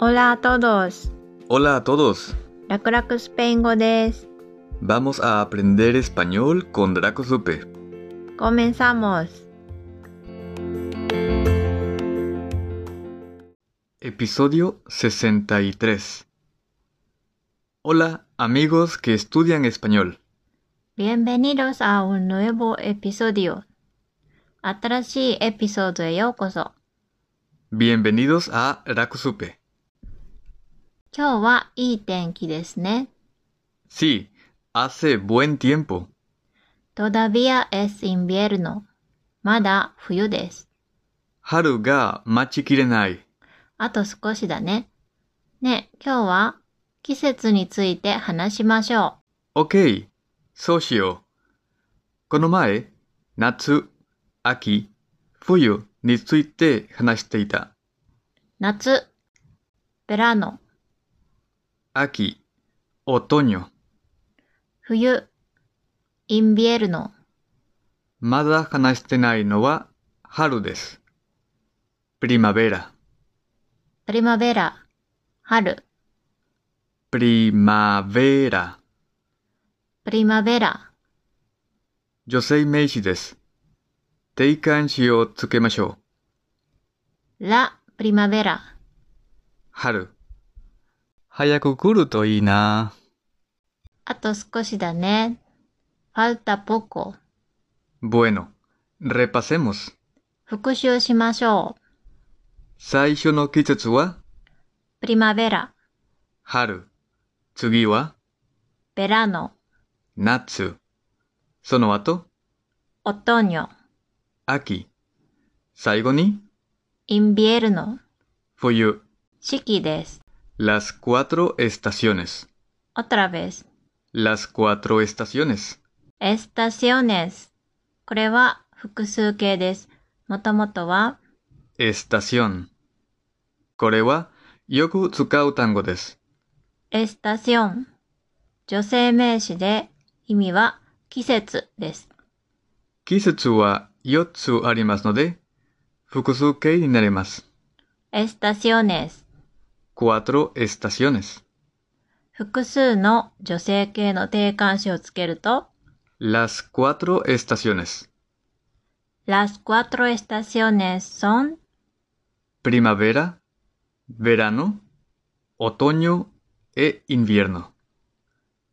Hola a todos. Hola a todos. 楽々スペイン語です。Vamos a aprender español con Draco Supe. Comenzamos. Episodio 63. Hola amigos que estudian español. Bienvenidos a un nuevo episodio. 新しいエピソードへようこそ。Bienvenidos a Draco Supe. 今日はいい天気ですね。Sí, hace buen tiempo. Todavía es invierno. まだ冬です。春が待ちきれない。あと少しだね。ね、今日は季節について話しましょ OK、そうしよう。この前、夏、秋、冬について話していた。う。夏、ベラノ、秋、otoño。冬、インビエルノ、まだ話してないのは春です。primavera、プリマベラ、春、primavera。プリマベラ、女性名詞です。定冠詞をつけましょう。ラ・プリマベラ。春。早く来るといいな。あと少しだね。falta poco。Bueno, repasemos. 復習しましょう。最初の季節は？プリマベラ、春。次は？ベラノ、夏。その後、オトニョ、秋。最後に、インビエルノ、冬。四季です。Las cuatro estaciones. otra vez。Las cuatro estaciones. エスタシオネス。これは複数形です。もともとは Estación. これはよく使う単語です。エスタション。女性名詞で意味は季節です。季節は4つありますので、複数形になります。エスタシオネス。cuatro estaciones. 複数の女性系の定冠詞をつけると、Las cuatro estaciones. las cuatro estaciones son Primavera, verano, otoño e invierno.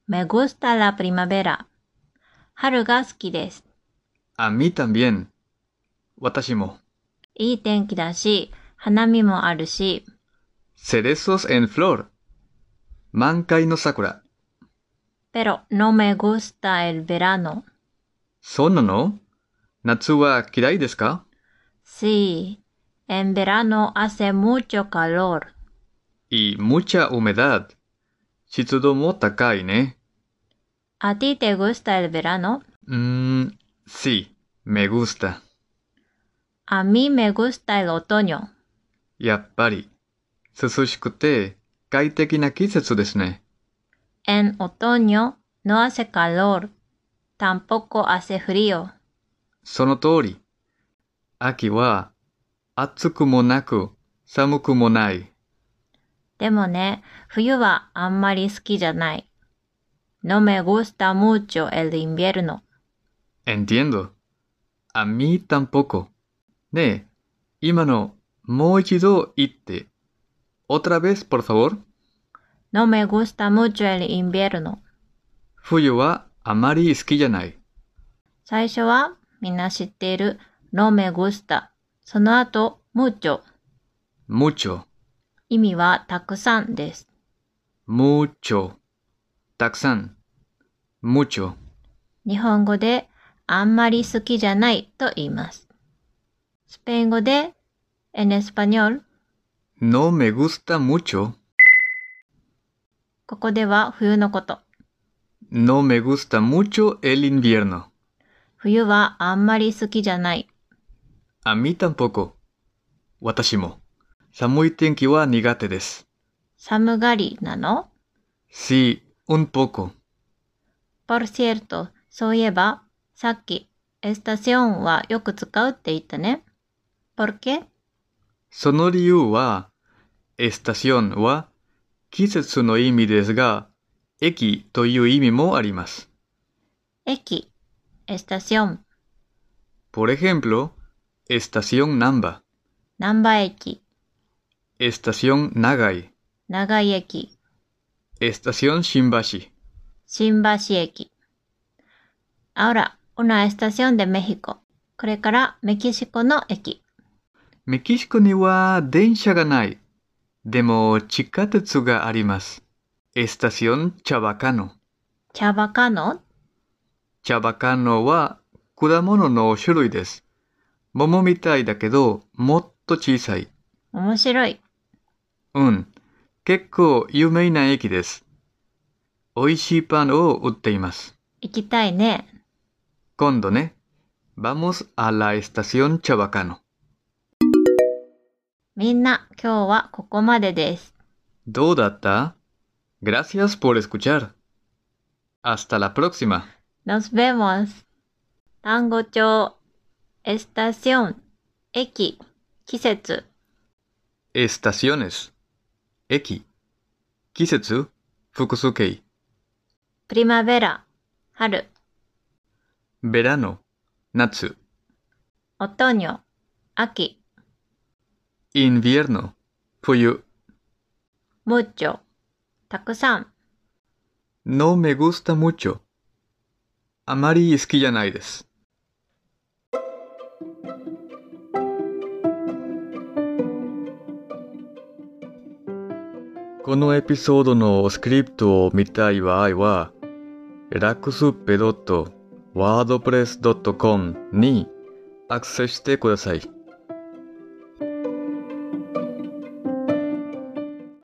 Me gusta la primavera. 春が好きです。A mí también. Watashimo. いい天気だし、花見もあるし、Cerezos en flor. 満開の桜。pero no me gusta el verano. そうなの夏は嫌いですか Sí, en verano hace mucho calor. y mucha humedad. 湿度も高いね。¿A ti te gusta el verano? うーん、sí, me gusta. A mí me gusta el otoño. やっぱり、涼しくて快適な季節ですね。En otoño no hace calor. Tampoco hace frío. その通り。秋は、暑くもなく、寒くもない。でもね、冬はあんまり好きじゃない。No me gusta mucho el invierno. Entiendo. A mí tampoco. ねえ、今の、もう一度言って。Otra vez, por favor. No me gusta mucho el invierno. 冬はあまり好きじゃない。最初はみんな知っている No me gusta。その後 mucho。mucho, 意味はたくさんです。mucho. たくさん。mucho. 日本語であんまり好きじゃないと言います。スペイン語で en español。No me gusta mucho. ここでは冬のこと。No me gusta mucho el invierno. 冬はあんまり好きじゃない。A mí tampoco. 私も。寒い天気は苦手です。寒がりなの Sí, un poco. Por cierto、そういえば、さっき、 estación はよく使うって言ったね。por qué? その理由は、エ estación は季節の意味ですが、駅という意味もあります。駅、 estación。Por ejemplo, estación ナンバ。ナンバ駅。 estación 長居。長居駅。エスタシオン新橋。新橋駅。Ahora, una estación de これからメキシコの駅。メキシコには電車がない。でも地下鉄があります。estación Chabacano。チャバカノチャバカノは果物の種類です。桃みたいだけど、もっと小さい。面白い。うん。結構有名な駅です。美味しいパンを売っています。行きたいね。今度ね。Vamos a la estación Chabacano。みんな、今日はここまでです。どうだった Gracias por escuchar. Hasta la próxima. Nos vemos. 単語帳、エスタション、駅、季節、Estaciones. 駅。季節。複数形。プリマベラ、春、Verano。夏。オトニョ、秋、Invierno。冬。ムッチョ、たくさん。No me gusta mucho. あまり好きじゃないです。このエピソードのスクリプトを見たい場合は、ラクスペ .wordpress.com にアクセスしてください。